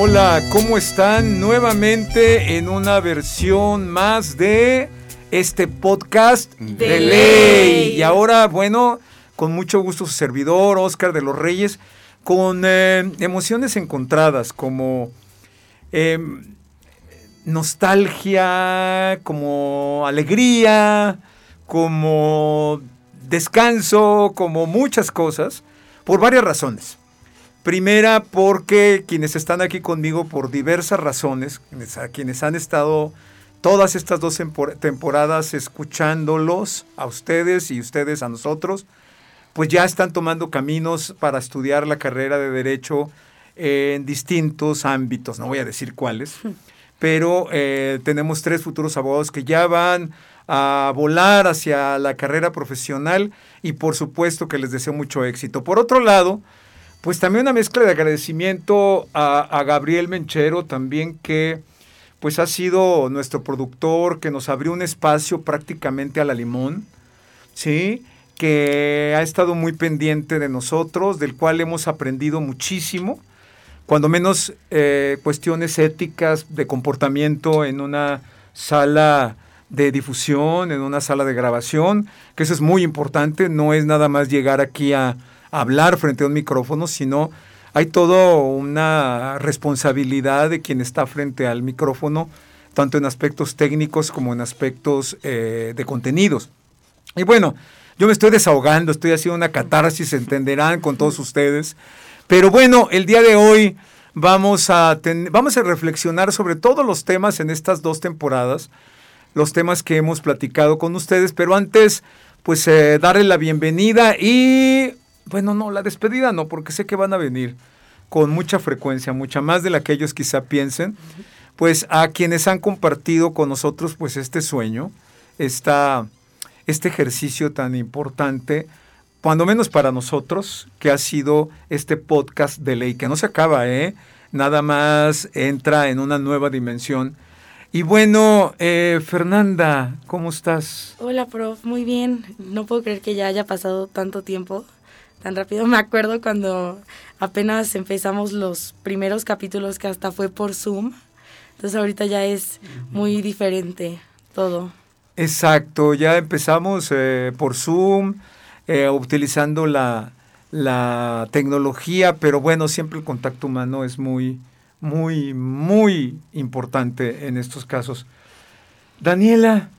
Hola, ¿cómo están? Nuevamente en una versión más de este podcast de, ley. Y ahora, bueno, con mucho gusto su servidor, Oscar de los Reyes, con eh, emociones encontradas como em, nostalgia, como alegría, como descanso, como muchas cosas, por varias razones. Primera, porque quienes están aquí conmigo por diversas razones, a quienes han estado todas estas dos temporadas escuchándolos a ustedes y ustedes a nosotros, pues ya están tomando caminos para estudiar la carrera de derecho en distintos ámbitos, no voy a decir cuáles, pero eh, tenemos tres futuros abogados que ya van a volar hacia la carrera profesional y por supuesto que les deseo mucho éxito. Por otro lado, pues también una mezcla de agradecimiento a, Gabriel Menchero también que pues ha sido nuestro productor que nos abrió un espacio prácticamente a la limón, ¿sí? que ha estado muy pendiente de nosotros, del cual hemos aprendido muchísimo, cuando menos eh, cuestiones éticas de comportamiento en una sala de difusión, en una sala de grabación, que eso es muy importante, no es nada más llegar aquí a, hablar frente a un micrófono, sino hay toda una responsabilidad de quien está frente al micrófono, tanto en aspectos técnicos como en aspectos eh, de contenidos. Y bueno, yo me estoy desahogando, estoy haciendo una catarsis, entenderán con todos ustedes. Pero bueno, el día de hoy vamos a, vamos a reflexionar sobre todos los temas en estas dos temporadas, los temas que hemos platicado con ustedes, pero antes, pues eh, darle la bienvenida y bueno, no, la despedida no, porque sé que van a venir con mucha frecuencia, mucha más de la que ellos quizá piensen, pues a quienes han compartido con nosotros pues este sueño, esta, este ejercicio tan importante, cuando menos para nosotros, que ha sido este podcast de ley, que no se acaba, ¿eh? Nada más entra en una nueva dimensión. Y bueno, eh, Fernanda, ¿cómo estás? Hola, prof, muy bien. No puedo creer que ya haya pasado tanto tiempo tan rápido. Me acuerdo cuando apenas empezamos los primeros capítulos que hasta fue por Zoom. Entonces ahorita ya es muy diferente todo. Exacto, ya empezamos eh, por Zoom, eh, utilizando la, la tecnología, pero bueno, siempre el contacto humano es muy, muy, muy importante en estos casos. Daniela,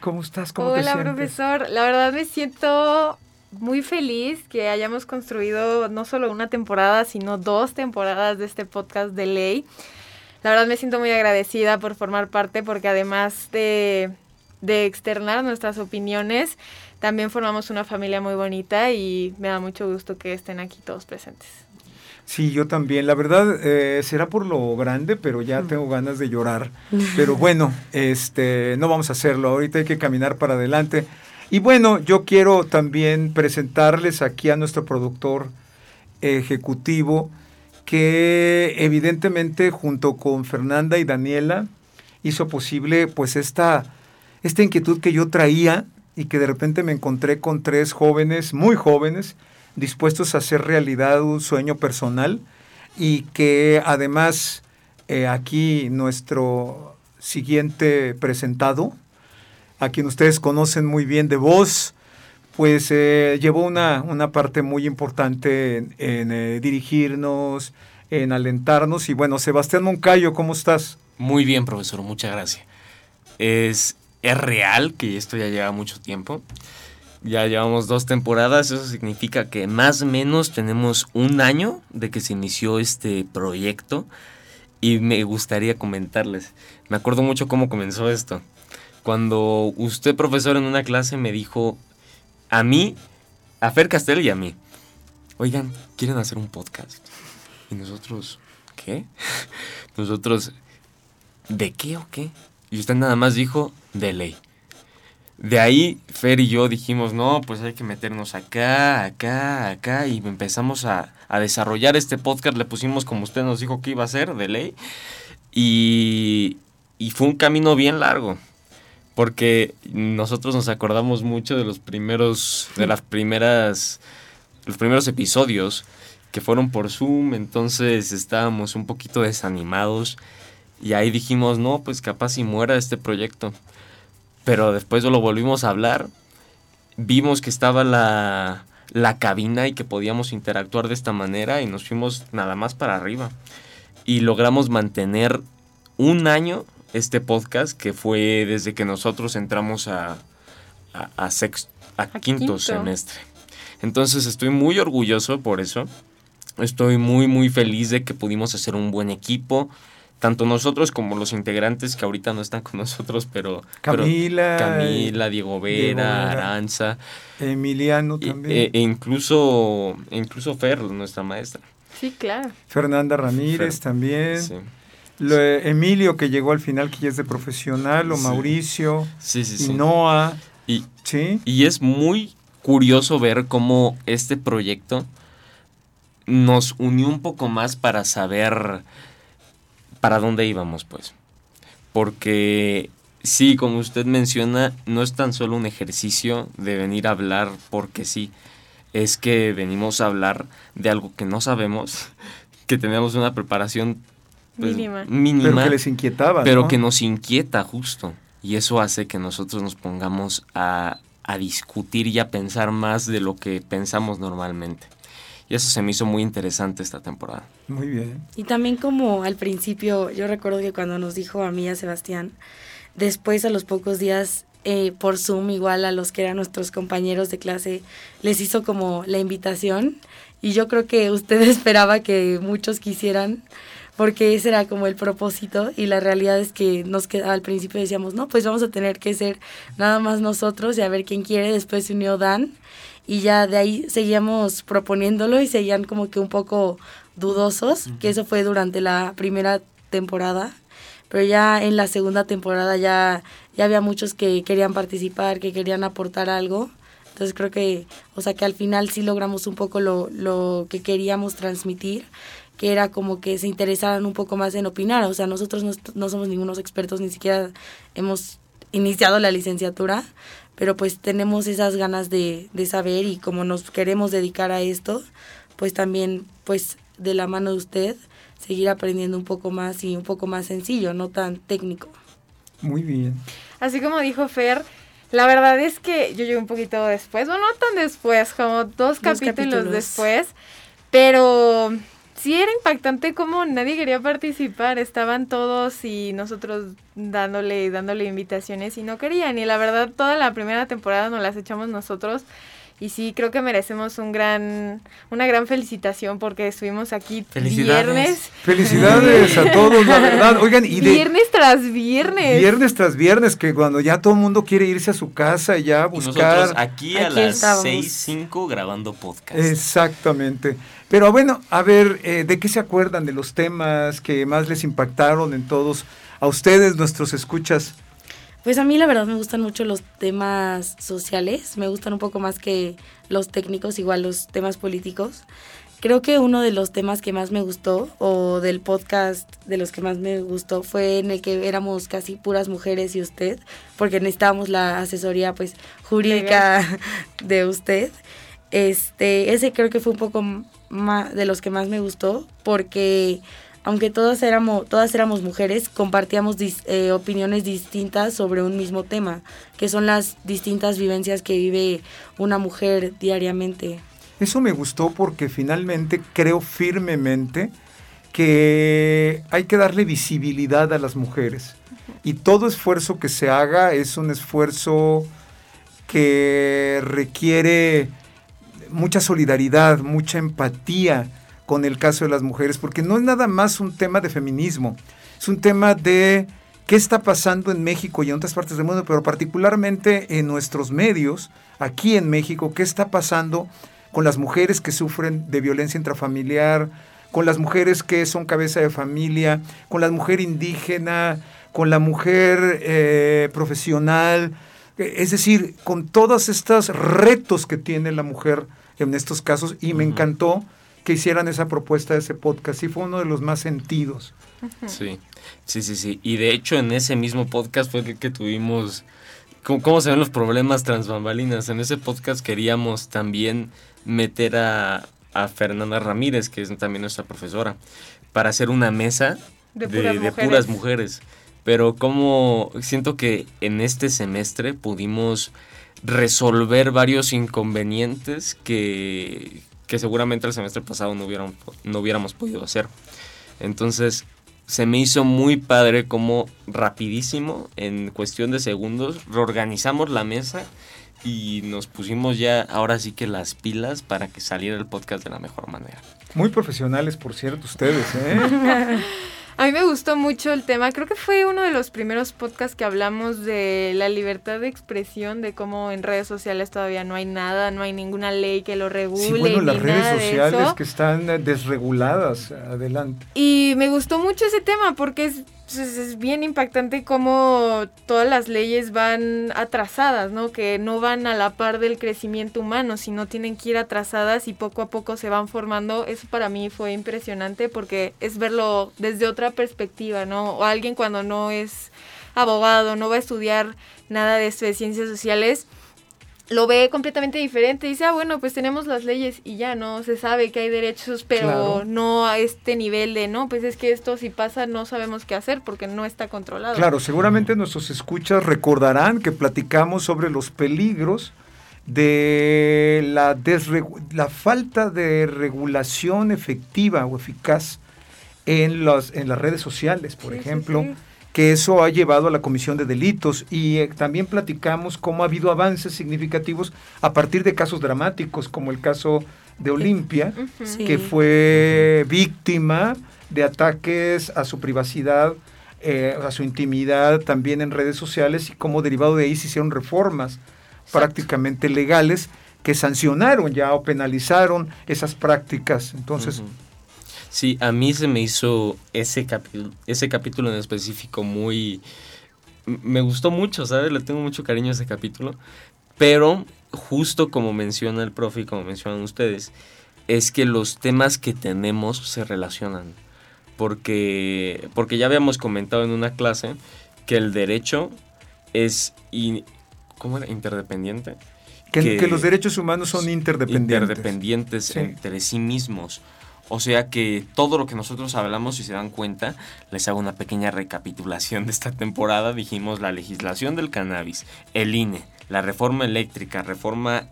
¿cómo estás? ¿Cómo Hola, profesor. La verdad me siento muy feliz que hayamos construido no solo una temporada, sino dos temporadas de este podcast de ley. La verdad me siento muy agradecida por formar parte porque además de, de externar nuestras opiniones, también formamos una familia muy bonita y me da mucho gusto que estén aquí todos presentes. Sí, yo también. La verdad, eh, será por lo grande, pero ya mm. tengo ganas de llorar. Pero bueno, este, no vamos a hacerlo. Ahorita hay que caminar para adelante. Y bueno, yo quiero también presentarles aquí a nuestro productor ejecutivo, que evidentemente junto con Fernanda y Daniela hizo posible pues esta, esta inquietud que yo traía y que de repente me encontré con tres jóvenes, muy jóvenes, dispuestos a hacer realidad un sueño personal y que además eh, aquí nuestro siguiente presentado, a quien ustedes conocen muy bien de voz, pues eh, llevó una, una, parte muy importante en, eh, dirigirnos, en alentarnos. Y bueno, Sebastián Moncayo, ¿cómo estás? Muy bien, profesor, muchas gracias. Es, es real que esto ya lleva mucho tiempo. Ya llevamos dos temporadas, eso significa que más o menos tenemos un año de que se inició este proyecto y me gustaría comentarles. Me acuerdo mucho cómo comenzó esto cuando usted, profesor, en una clase me dijo a mí, a Fer Castel y a mí, oigan, ¿quieren hacer un podcast? Y nosotros, ¿qué? Nosotros, ¿de qué o qué? Y usted nada más dijo, de ley. De ahí, Fer y yo dijimos, no, pues hay que meternos acá, acá, acá, y empezamos a, a desarrollar este podcast, le pusimos como usted nos dijo que iba a ser, de ley, y, y fue un camino bien largo porque nosotros nos acordamos mucho de los primeros, de las primeras, los primeros episodios que fueron por Zoom, entonces estábamos un poquito desanimados y ahí dijimos, no, pues capaz si muera este proyecto. Pero después lo volvimos a hablar, vimos que estaba la, la cabina y que podíamos interactuar de esta manera y nos fuimos nada más para arriba. Y logramos mantener un año este podcast que fue desde que nosotros entramos a, a, a, sexto, a, quinto, quinto semestre. Entonces estoy muy orgulloso por eso. Estoy muy muy feliz de que pudimos hacer un buen equipo tanto nosotros como los integrantes que ahorita no están con nosotros, pero Camila, pero Camila, Diego Vera, Diego Vera, Aranza, Emiliano también, e, e, incluso incluso Fer, nuestra maestra. Sí, claro. Fernanda Ramírez Fer, también. Sí. Lo, Emilio que llegó al final que ya es de profesional, o sí. Mauricio, sí, sí, y Noah. Y, y es muy curioso ver cómo este proyecto nos unió un poco más para saber para dónde íbamos, pues. Porque sí, como usted menciona, no es tan solo un ejercicio de venir a hablar porque sí, es que venimos a hablar de algo que no sabemos, que tenemos una preparación pues, mínima. mínima. Pero que les inquietaba. Pero ¿no? que nos inquieta justo. Y eso hace que nosotros nos pongamos a, a discutir y a pensar más de lo que pensamos normalmente. Y eso se me hizo muy interesante esta temporada. Muy bien. Y también como al principio, yo recuerdo que cuando nos dijo a mí y a Sebastián, después a los pocos días eh, por Zoom, igual a los que eran nuestros compañeros de clase, les hizo como la invitación. Y yo creo que usted esperaba que muchos quisieran, porque ese era como el propósito. Y la realidad es que nos queda, al principio decíamos, no, pues vamos a tener que ser nada más nosotros y a ver quién quiere. Después se unió Dan y ya de ahí seguíamos proponiéndolo y seguían como que un poco dudosos, uh -huh. que eso fue durante la primera temporada, pero ya en la segunda temporada ya, ya había muchos que querían participar, que querían aportar algo, entonces creo que, o sea que al final sí logramos un poco lo, lo que queríamos transmitir, que era como que se interesaran un poco más en opinar, o sea, nosotros no, no somos ningunos expertos, ni siquiera hemos iniciado la licenciatura, pero pues tenemos esas ganas de, de, saber y como nos queremos dedicar a esto, pues también pues de la mano de usted seguir aprendiendo un poco más y un poco más sencillo, no tan técnico. Muy bien. Así como dijo Fer, la verdad es que yo llegué un poquito después, bueno, no tan después, como dos, dos capítulos, capítulos después, pero sí era impactante como nadie quería participar, estaban todos y nosotros dándole dándole invitaciones y no querían. Y la verdad toda la primera temporada nos las echamos nosotros y sí creo que merecemos un gran una gran felicitación porque estuvimos aquí viernes. Felicidades a todos la verdad. Oigan y de viernes tras viernes. Viernes tras viernes que cuando ya todo el mundo quiere irse a su casa y ya a buscar. y nosotros aquí a aquí las seis cinco grabando podcast. Exactamente pero bueno, a ver, eh, ¿de qué se acuerdan de los temas que más les impactaron en todos a ustedes, nuestros escuchas? Pues a mí la verdad me gustan mucho los temas sociales, me gustan un poco más que los técnicos, igual los temas políticos. Creo que uno de los temas que más me gustó, o del podcast de los que más me gustó, fue en el que éramos casi puras mujeres y usted, porque necesitábamos la asesoría pues jurídica de usted. Este, ese creo que fue un poco más de los que más me gustó porque aunque todas éramos todas éramos mujeres compartíamos dis, eh, opiniones distintas sobre un mismo tema que son las distintas vivencias que vive una mujer diariamente. Eso me gustó porque finalmente creo firmemente que hay que darle visibilidad a las mujeres. Y todo esfuerzo que se haga es un esfuerzo que requiere mucha solidaridad, mucha empatía con el caso de las mujeres, porque no es nada más un tema de feminismo, es un tema de qué está pasando en México y en otras partes del mundo, pero particularmente en nuestros medios, aquí en México, qué está pasando con las mujeres que sufren de violencia intrafamiliar, con las mujeres que son cabeza de familia, con la mujer indígena, con la mujer eh, profesional, es decir, con todos estos retos que tiene la mujer en estos casos, y me uh -huh. encantó que hicieran esa propuesta de ese podcast, y fue uno de los más sentidos. Uh -huh. Sí, sí, sí, sí. Y de hecho en ese mismo podcast fue el que tuvimos cómo, cómo se ven los problemas transbambalinas. En ese podcast queríamos también meter a, a Fernanda Ramírez, que es también nuestra profesora, para hacer una mesa De de, puras de mujeres. puras mujeres. Pero como siento que en este semestre pudimos resolver varios inconvenientes que, que seguramente el semestre pasado no hubiéramos, no hubiéramos podido hacer. Entonces se me hizo muy padre como rapidísimo, en cuestión de segundos, reorganizamos la mesa y nos pusimos ya ahora sí que las pilas para que saliera el podcast de la mejor manera. Muy profesionales, por cierto, ustedes, ¿eh? A mí me gustó mucho el tema. Creo que fue uno de los primeros podcasts que hablamos de la libertad de expresión, de cómo en redes sociales todavía no hay nada, no hay ninguna ley que lo regule. Sí, bueno, las redes sociales que están eh, desreguladas, adelante. Y me gustó mucho ese tema porque es, es- es bien impactante cómo todas las leyes van atrasadas, ¿no? Que no van a la par del crecimiento humano, sino tienen que ir atrasadas y poco a poco se van formando. Eso para mí fue impresionante porque es verlo desde otra perspectiva, ¿no? O alguien cuando no es abogado, no va a estudiar nada de esto de ciencias sociales, lo ve completamente diferente. Dice, ah, bueno, pues tenemos las leyes y ya, ¿no? Se sabe que hay derechos, pero Claro. no a este nivel de, no, pues es que esto si pasa no sabemos qué hacer porque no está controlado. Claro, seguramente nuestros escuchas recordarán que platicamos sobre los peligros de la falta de regulación efectiva o eficaz en, las en las redes sociales, por Sí, ejemplo, sí. que eso ha llevado a la comisión de delitos y eh, también platicamos cómo ha habido avances significativos a partir de casos dramáticos, como el caso de Olimpia, Ujú. Sí. que fue víctima de ataques a su privacidad, eh, a su intimidad también en redes sociales y cómo derivado de ahí se hicieron reformas prácticamente legales que sancionaron ya o penalizaron esas prácticas. Entonces. Sí, a mí se me hizo ese capítulo, ese capítulo en específico muy... Me gustó mucho, ¿sabes? Le tengo mucho cariño a ese capítulo. Pero justo como menciona el profe y como mencionan ustedes, es que los temas que tenemos se relacionan. Porque, porque ya habíamos comentado en una clase que el derecho es... in- ¿Cómo era? Interdependiente. que, que- que los derechos humanos son interdependientes. interdependientes Sí. entre sí mismos. O sea que todo lo que nosotros hablamos, si se dan cuenta, les hago una pequeña recapitulación de esta temporada. Dijimos la legislación del cannabis, el INE, la reforma eléctrica, reforma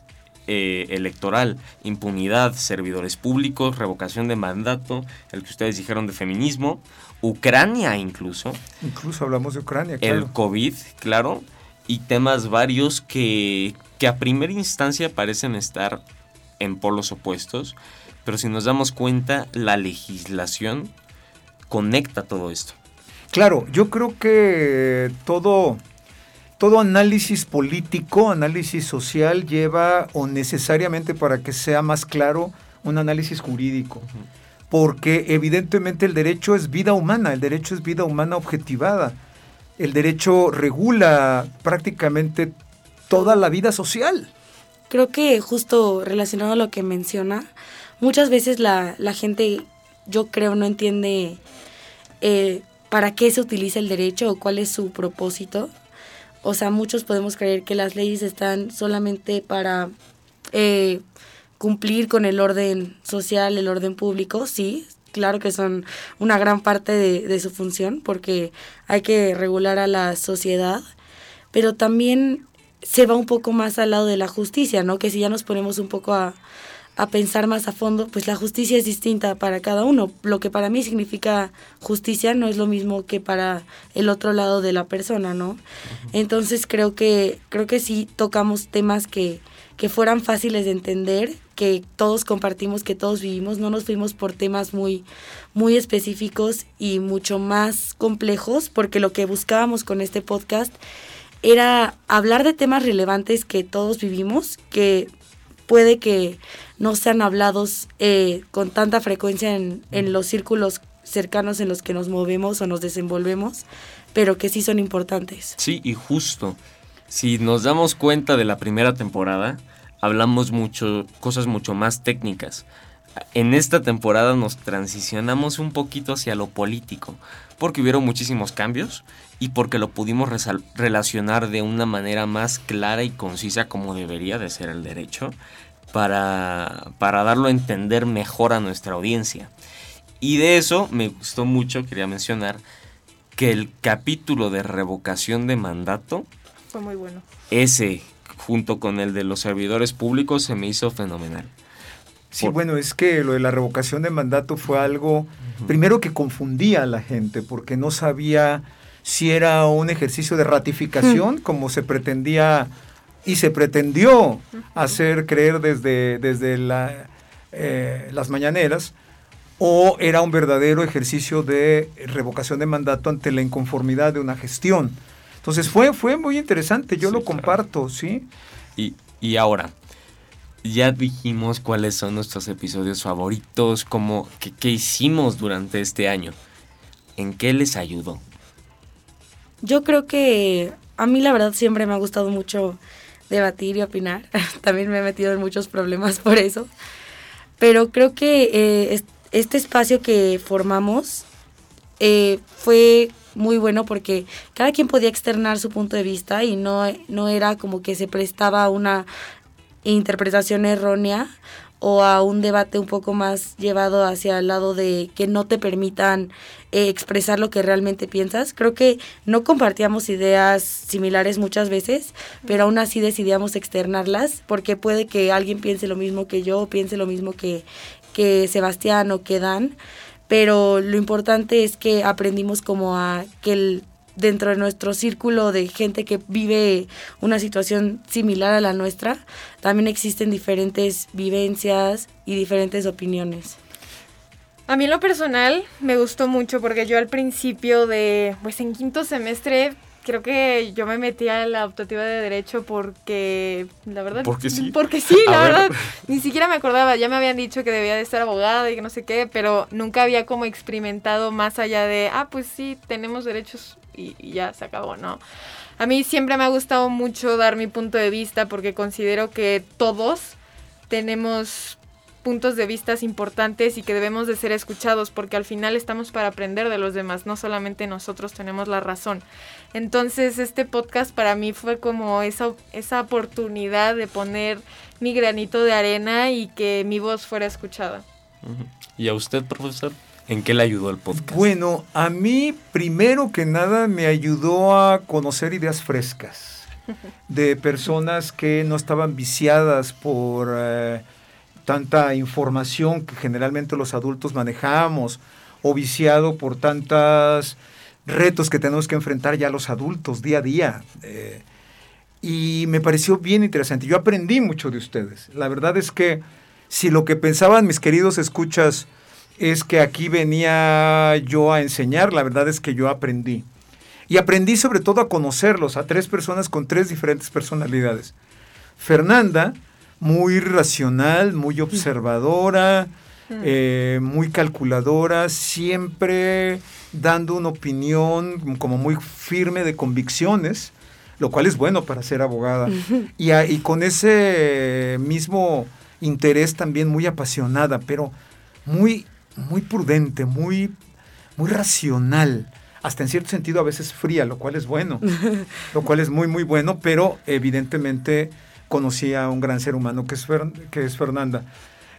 eh, electoral, impunidad, servidores públicos, revocación de mandato, el que ustedes dijeron de feminismo, Ucrania incluso, Incluso hablamos de Ucrania, claro. el COVID, claro, y temas varios que, que a primera instancia parecen estar en polos opuestos, pero si nos damos cuenta, la legislación conecta todo esto. Claro, yo creo que todo, todo análisis político, análisis social lleva o necesariamente para que sea más claro un análisis jurídico. Porque evidentemente el derecho es vida humana, el derecho es vida humana objetivada. El derecho regula prácticamente toda la vida social. Creo que justo relacionado a lo que menciona, muchas veces la, la gente, yo creo, no entiende eh, para qué se utiliza el derecho o cuál es su propósito. O sea, muchos podemos creer que las leyes están solamente para eh, cumplir con el orden social, el orden público, sí, claro que son una gran parte de, de su función porque hay que regular a la sociedad, pero también se va un poco más al lado de la justicia, ¿no? Que si ya nos ponemos un poco a, a pensar más a fondo, pues la justicia es distinta para cada uno. Lo que para mí significa justicia no es lo mismo que para el otro lado de la persona, ¿no? Entonces creo que, creo que sí tocamos temas que, que fueran fáciles de entender, que todos compartimos, que todos vivimos, no nos fuimos por temas muy, muy específicos y mucho más complejos, porque lo que buscábamos con este podcast era hablar de temas relevantes que todos vivimos, que puede que no sean hablados eh, con tanta frecuencia en, en los círculos cercanos en los que nos movemos o nos desenvolvemos, pero que sí son importantes. Sí, y justo, si nos damos cuenta de la primera temporada, hablamos mucho, cosas mucho más técnicas. En esta temporada nos transicionamos un poquito hacia lo político, porque hubieron muchísimos cambios y porque lo pudimos relacionar de una manera más clara y concisa como debería de ser el derecho para, para darlo a entender mejor a nuestra audiencia. Y de eso me gustó mucho, quería mencionar, que el capítulo de revocación de mandato fue muy bueno. Ese, junto con el de los servidores públicos, se me hizo fenomenal. Sí, bueno, es que lo de la revocación de mandato fue algo, primero que confundía a la gente, porque no sabía si era un ejercicio de ratificación, como se pretendía y se pretendió hacer creer desde, desde la, eh, las mañaneras, o era un verdadero ejercicio de revocación de mandato ante la inconformidad de una gestión. Entonces fue, fue muy interesante, yo lo comparto, ¿sí? Y, y ahora, ya dijimos cuáles son nuestros episodios favoritos, cómo, qué, hicimos durante este año. ¿En qué les ayudó? Yo creo que a mí la verdad siempre me ha gustado mucho debatir y opinar. También me he metido en muchos problemas por eso. Pero creo que eh, este espacio que formamos eh, fue muy bueno porque cada quien podía externar su punto de vista y no, no era como que se prestaba una interpretación errónea o a un debate un poco más llevado hacia el lado de que no te permitan eh, expresar lo que realmente piensas. Creo que no compartíamos ideas similares muchas veces, pero aún así decidíamos externarlas porque puede que alguien piense lo mismo que yo, piense lo mismo que, que Sebastián o que Dan pero lo importante es que aprendimos como a que el, dentro de nuestro círculo de gente que vive una situación similar a la nuestra, también existen diferentes vivencias y diferentes opiniones. A mí en lo personal me gustó mucho porque yo al principio de, pues en quinto semestre creo que yo me metí a la optativa de derecho porque, la verdad... Porque sí. Porque sí, la verdad. Ni siquiera me acordaba, ya me habían dicho que debía de ser abogada y que no sé qué, pero nunca había como experimentado más allá de, ah, pues sí, tenemos derechos y, y ya se acabó, ¿no? A mí siempre me ha gustado mucho dar mi punto de vista porque considero que todos tenemos puntos de vista importantes y que debemos de ser escuchados porque al final estamos para aprender de los demás, no solamente nosotros tenemos la razón. Entonces este podcast para mí fue como esa, esa oportunidad de poner mi granito de arena y que mi voz fuera escuchada. ¿Y a usted, profesor? ¿En qué le ayudó el podcast? Bueno, a mí primero que nada me ayudó a conocer ideas frescas de personas que no estaban viciadas por... Eh, tanta información que generalmente los adultos manejamos o viciado por tantos retos que tenemos que enfrentar ya los adultos día a día. Eh, y me pareció bien interesante. Yo aprendí mucho de ustedes. La verdad es que si lo que pensaban mis queridos escuchas es que aquí venía yo a enseñar, la verdad es que yo aprendí. Y aprendí sobre todo a conocerlos, a tres personas con tres diferentes personalidades. Fernanda, muy racional, muy observadora, mm. eh, muy calculadora, siempre dando una opinión como muy firme de convicciones, lo cual es bueno para ser abogada. y, y, con ese mismo interés también muy apasionada, pero muy, muy prudente, muy, muy racional. Hasta en cierto sentido a veces fría, lo cual es bueno, lo cual es muy, muy bueno, pero evidentemente conocí a un gran ser humano que es, que es Fernanda.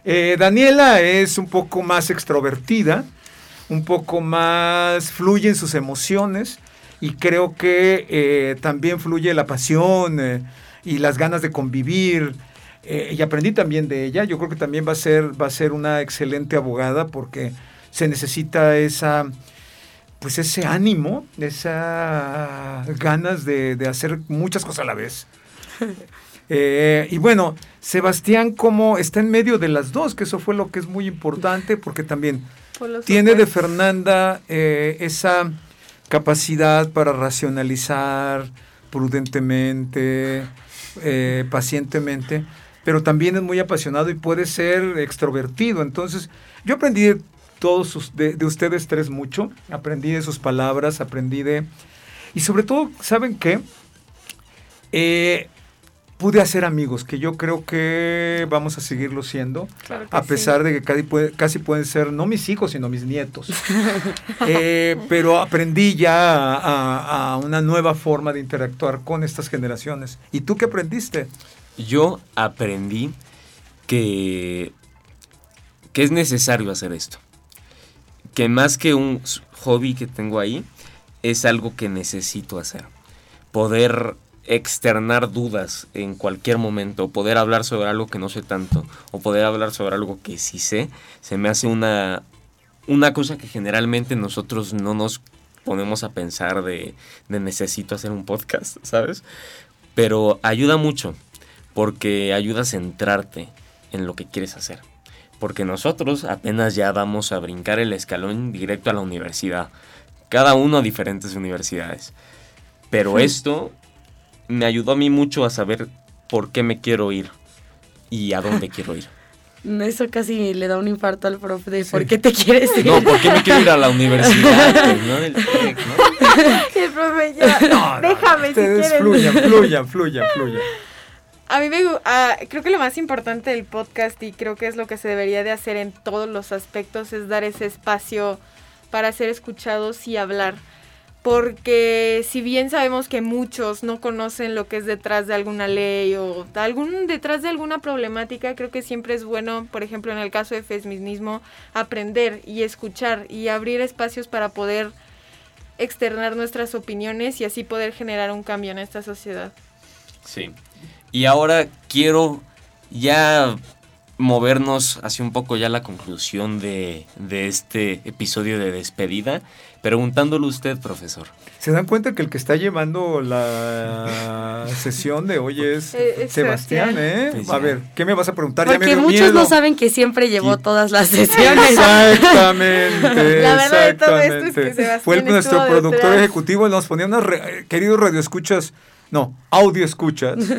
Eh, Daniela es un poco más extrovertida, un poco más fluye en sus emociones y creo que eh, también fluye la pasión eh, y las ganas de convivir. Y aprendí también de ella. Yo creo que también va a ser, va a ser una excelente abogada porque se necesita esa, pues ese ánimo, esas ganas de, de hacer muchas cosas a la vez. Eh, y bueno, Sebastián como está en medio de las dos, que eso fue lo que es muy importante, porque también tiene de Fernanda eh, esa capacidad para racionalizar prudentemente, eh, pacientemente, pero también es muy apasionado y puede ser extrovertido. Entonces, yo aprendí de todos de, de ustedes tres mucho, aprendí de sus palabras, aprendí de... Y sobre todo, ¿saben qué? Eh, pude hacer amigos, que yo creo que vamos a seguirlo siendo, a pesar de que casi, casi, pueden ser no mis hijos, sino mis nietos. Eh, pero aprendí ya a, una nueva forma de interactuar con estas generaciones. ¿Y tú qué aprendiste? Yo aprendí que, que es necesario hacer esto. Que más que un hobby que tengo ahí, es algo que necesito hacer. Poder externar dudas en cualquier momento, poder hablar sobre algo que no sé tanto, o poder hablar sobre algo que sí sé, se me hace una, una cosa que generalmente nosotros no nos ponemos a pensar de, de necesito hacer un podcast, ¿sabes? Pero ayuda mucho, porque ayuda a centrarte en lo que quieres hacer. Porque nosotros apenas ya vamos a brincar el escalón directo a la universidad. Cada uno a diferentes universidades. Pero esto me ayudó a mí mucho a saber por qué me quiero ir y a dónde quiero ir. Eso casi le da un infarto al profe de por qué te quieres ir. No, ¿por qué me quiero ir a la universidad? Pues, ¿no? El TEC, ¿no? El profe ya, No, no, déjame si quieres. fluyan, fluyan, fluyan, fluyan. A mí me ah, creo que lo más importante del podcast y creo que es lo que se debería de hacer en todos los aspectos es dar ese espacio para ser escuchados y hablar. Porque si bien sabemos que muchos no conocen lo que es detrás de alguna ley o algún detrás de alguna problemática, creo que siempre es bueno, por ejemplo, en el caso de feminismo, aprender y escuchar y abrir espacios para poder externar nuestras opiniones y así poder generar un cambio en esta sociedad. Sí. Y ahora quiero ya movernos hacia un poco ya la conclusión de, de este episodio de despedida, preguntándole a usted, profesor. ¿Se dan cuenta que el que está llevando la sesión de hoy es Eh, Sebastián, Sebastián. eh? Pues A ver, ¿qué me vas a preguntar? Ya me Porque muchos miedo. no saben que siempre llevó todas las sesiones. Exactamente. La verdad de todo esto es que. Sebastián Fue el- nuestro productor detrás. ejecutivo, nos ponía unos re- eh, queridos radioescuchas, no, audio escuchas.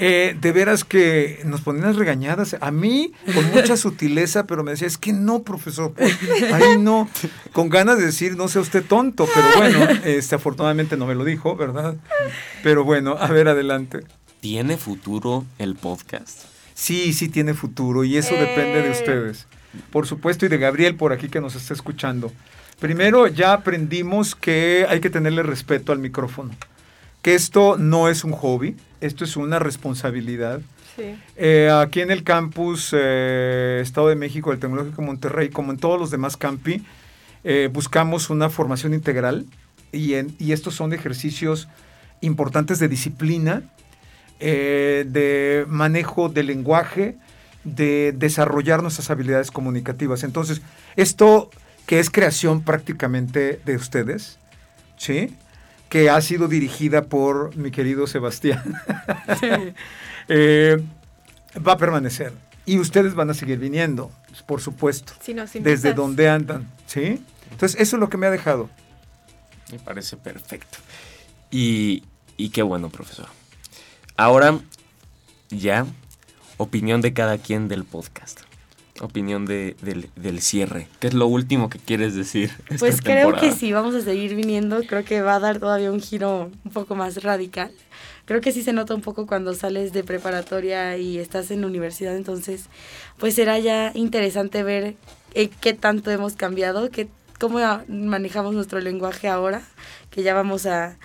Eh, de veras que nos ponían unas regañadas, a mí con mucha sutileza, pero me decía, es que no, profesor, pues, ahí no, con ganas de decir, no sea usted tonto, pero bueno, este, afortunadamente no me lo dijo, ¿verdad? Pero bueno, a ver, adelante. ¿Tiene futuro el podcast? Sí, sí tiene futuro y eso depende de Eh. ustedes. Por supuesto, y de Gabriel por aquí que nos está escuchando. Primero, ya aprendimos que hay que tenerle respeto al micrófono, que esto no es un hobby, esto es una responsabilidad. Sí. Eh, aquí en el campus eh, Estado de México del Tecnológico Monterrey, como en todos los demás campi, eh, buscamos una formación integral y, en- y estos son ejercicios importantes de disciplina, de manejo del lenguaje, de desarrollar nuestras habilidades comunicativas. Entonces, esto que es creación prácticamente de ustedes, ¿sí? Que ha sido dirigida por mi querido Sebastián, eh, va a permanecer. Y ustedes van a seguir viniendo, por supuesto, Si nos desde donde andan, ¿sí? Entonces, eso es lo que me ha dejado. Me parece perfecto. Y, y qué bueno, profesor. Ahora, ya, opinión de cada quien del podcast. Opinión de- del, del cierre. ¿Qué es lo último que quieres decir? esta Pues creo que temporada? sí, vamos a seguir viniendo. Creo que va a dar todavía un giro un poco más radical. Creo que sí se nota un poco cuando sales de preparatoria y estás en la universidad. Entonces, pues será ya interesante ver eh, qué tanto hemos cambiado, qué, cómo manejamos nuestro lenguaje ahora, que ya vamos a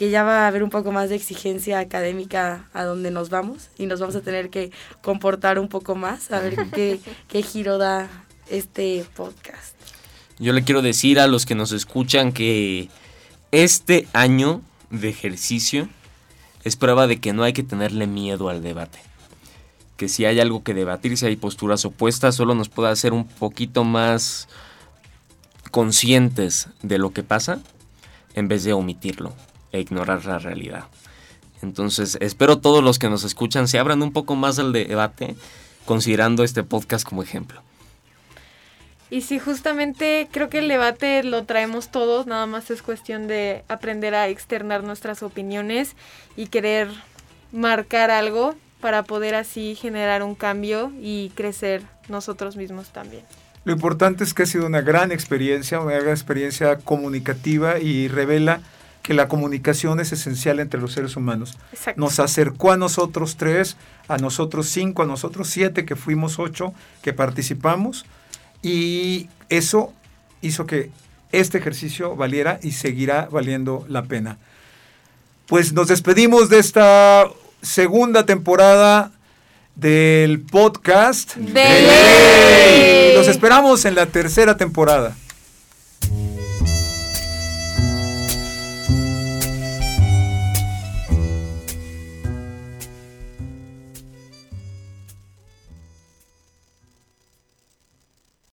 que ya va a haber un poco más de exigencia académica a donde nos vamos y nos vamos a tener que comportar un poco más, a ver qué, qué giro da este podcast. Yo le quiero decir a los que nos escuchan que este año de ejercicio es prueba de que no hay que tenerle miedo al debate. Que si hay algo que debatir, si hay posturas opuestas, solo nos puede hacer un poquito más conscientes de lo que pasa en vez de omitirlo e ignorar la realidad. Entonces, espero todos los que nos escuchan se abran un poco más al debate, considerando este podcast como ejemplo. Y sí, justamente creo que el debate lo traemos todos, nada más es cuestión de aprender a externar nuestras opiniones y querer marcar algo para poder así generar un cambio y crecer nosotros mismos también. Lo importante es que ha sido una gran experiencia, una gran experiencia comunicativa y revela que la comunicación es esencial entre los seres humanos. Exacto. Nos acercó a nosotros tres, a nosotros cinco, a nosotros siete, que fuimos ocho, que participamos, y eso hizo que este ejercicio valiera y seguirá valiendo la pena. Pues nos despedimos de esta segunda temporada del podcast De. Los esperamos en la tercera temporada.